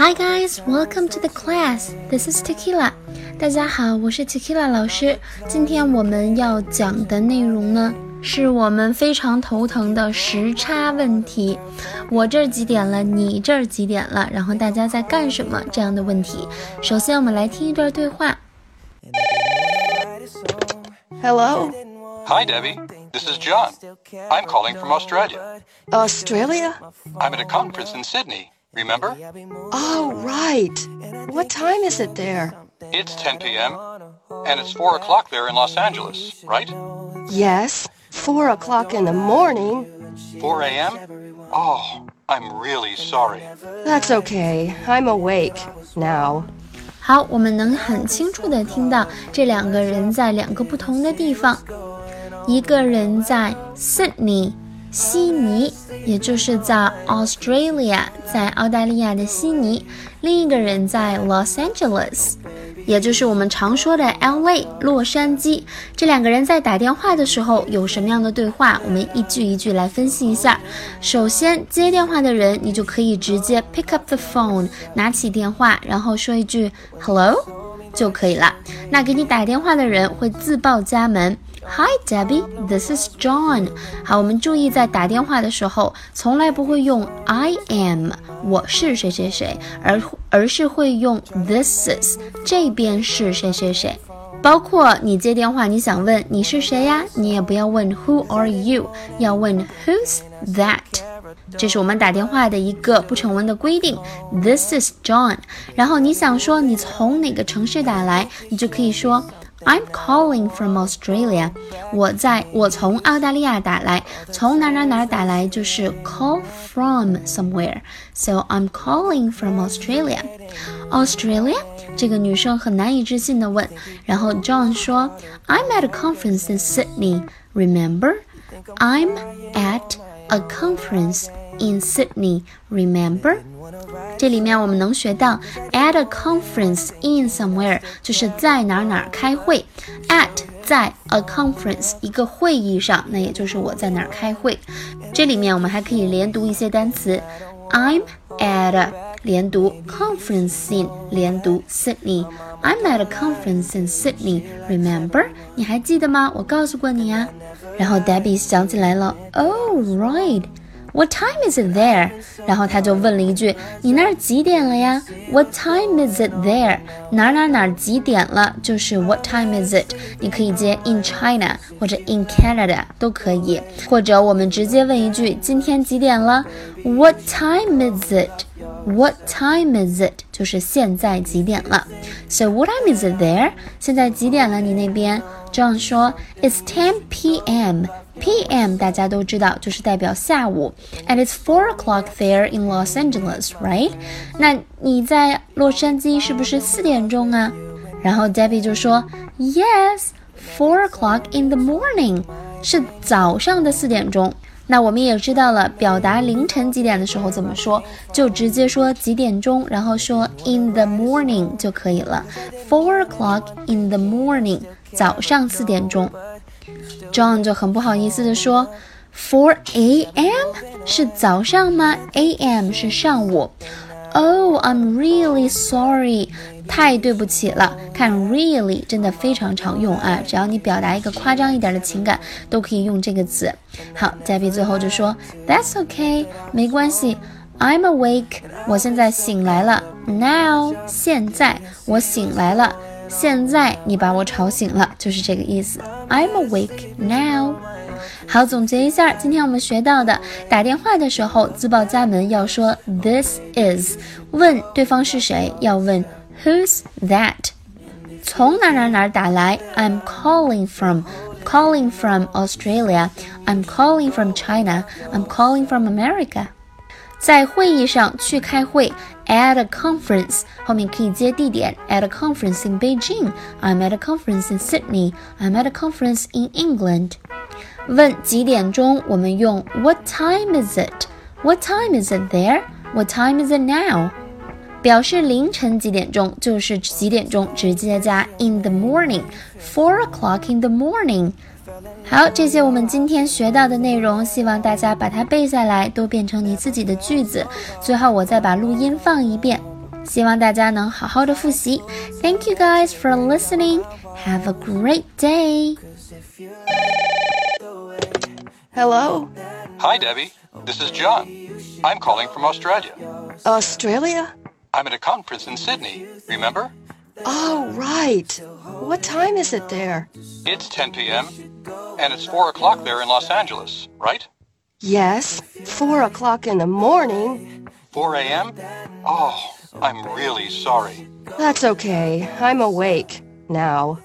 Hi guys, welcome to the class. This is Tequila. 大家好，我是 Tequila 老师。今天我们要讲的内容呢，是我们非常头疼的时差问题。我这儿几点了？你这儿几点了？然后大家在干什么？这样的问题。首先，我们来听一段对话。Hello. Hi, Debbie. This is John. I'm calling from Australia. Australia? I'm at a conference in Sydney. Remember? Oh, right. What time is it there? It's 10 p.m. and it's 4 o'clock there in Los Angeles, right? Yes. Four o'clock in the morning. 4 a.m.? Oh, I'm really sorry. That's okay. I'm awake now. 好，我们能很清楚的听到这两个人在两个不同的地方，一个人在 Sydney。 悉尼，也就是在 Australia，在澳大利亚的悉尼。另一个人在 Los Angeles，也就是我们常说的 LA，洛杉矶。这两个人在打电话的时候有什么样的对话？我们一句一句来分析一下。首先，接电话的人，你就可以直接 pick up the phone，拿起电话，然后说一句 Hello 就可以了。那给你打电话的人会自报家门。Hi Debbie, this is John。好，我们注意在打电话的时候，从来不会用 I am，我是谁谁谁，而而是会用 this is，这边是谁谁谁。包括你接电话，你想问你是谁呀，你也不要问 Who are you，要问 Who's that。这是我们打电话的一个不成文的规定。This is John。然后你想说你从哪个城市打来，你就可以说。I'm calling from Australia。我在我从澳大利亚打来，从哪哪哪打来就是 call from somewhere。So I'm calling from Australia。Australia？这个女生很难以置信的问。然后 John 说，I'm at a conference in Sydney. Remember? I'm at a conference in Sydney. Remember? 这里面我们能学到 at a conference in somewhere 就是在哪哪开会，at 在 a conference 一个会议上，那也就是我在哪开会。这里面我们还可以连读一些单词，I'm at 连读 conference in 连读 Sydney。I'm at a conference in Sydney. Remember？你还记得吗？我告诉过你呀。然后 Debbie 想起来了，Oh right。What time is it there？然后他就问了一句：“你那儿几点了呀？”What time is it there？哪哪哪几点了？就是 What time is it？你可以接 in China 或者 in Canada 都可以，或者我们直接问一句：“今天几点了？”What time is it？What time is it？就是现在几点了？So what time is it there？现在几点了？你那边 这样说：It's 10 p.m. P.M. 大家都知道就是代表下午，and it's four o'clock there in Los Angeles, right？那你在洛杉矶是不是四点钟啊？然后 Debbie 就说，Yes, four o'clock in the morning，是早上的四点钟。那我们也知道了，表达凌晨几点的时候怎么说，就直接说几点钟，然后说 in the morning 就可以了。Four o'clock in the morning， 早上四点钟。John 就很不好意思的说，Four a.m. 是早上吗？A.m. 是上午。Oh, I'm really sorry，太对不起了。看 really 真的非常常用啊，只要你表达一个夸张一点的情感，都可以用这个词。好嘉宾最后就说，That's okay，没关系。I'm awake，我现在醒来了。Now，现在我醒来了。现在你把我吵醒了，就是这个意思。I'm awake now。好，总结一下，今天我们学到的，打电话的时候自报家门要说 This is，问对方是谁要问 Who's that？从哪哪哪打来？I'm calling from，calling from Australia。I'm calling from China。I'm calling from America。在会议上去开会，at a conference 后面可以接地点，at a conference in Beijing。I'm at a conference in Sydney。I'm at a conference in England。问几点钟，我们用 What time is it? What time is it there? What time is it now? 表示凌晨几点钟就是几点钟，直接加 in the morning。Four o'clock in the morning。 好，这些我们今天学到的内容，希望大家把它背下来，都变成你自己的句子。最后，我再把录音放一遍。 希望大家能好好的复习。Thank you guys for listening. Have a great day. Hello? Hi, Debbie. This is John. I'm calling from Australia. Australia? I'm at a conference in Sydney, remember? Oh, right. What time is it there? It's 10 p.m., and it's 4 o'clock there in Los Angeles, right? Yes, four o'clock in the morning. 4 a.m.? Oh, I'm really sorry. That's okay. I'm awake now.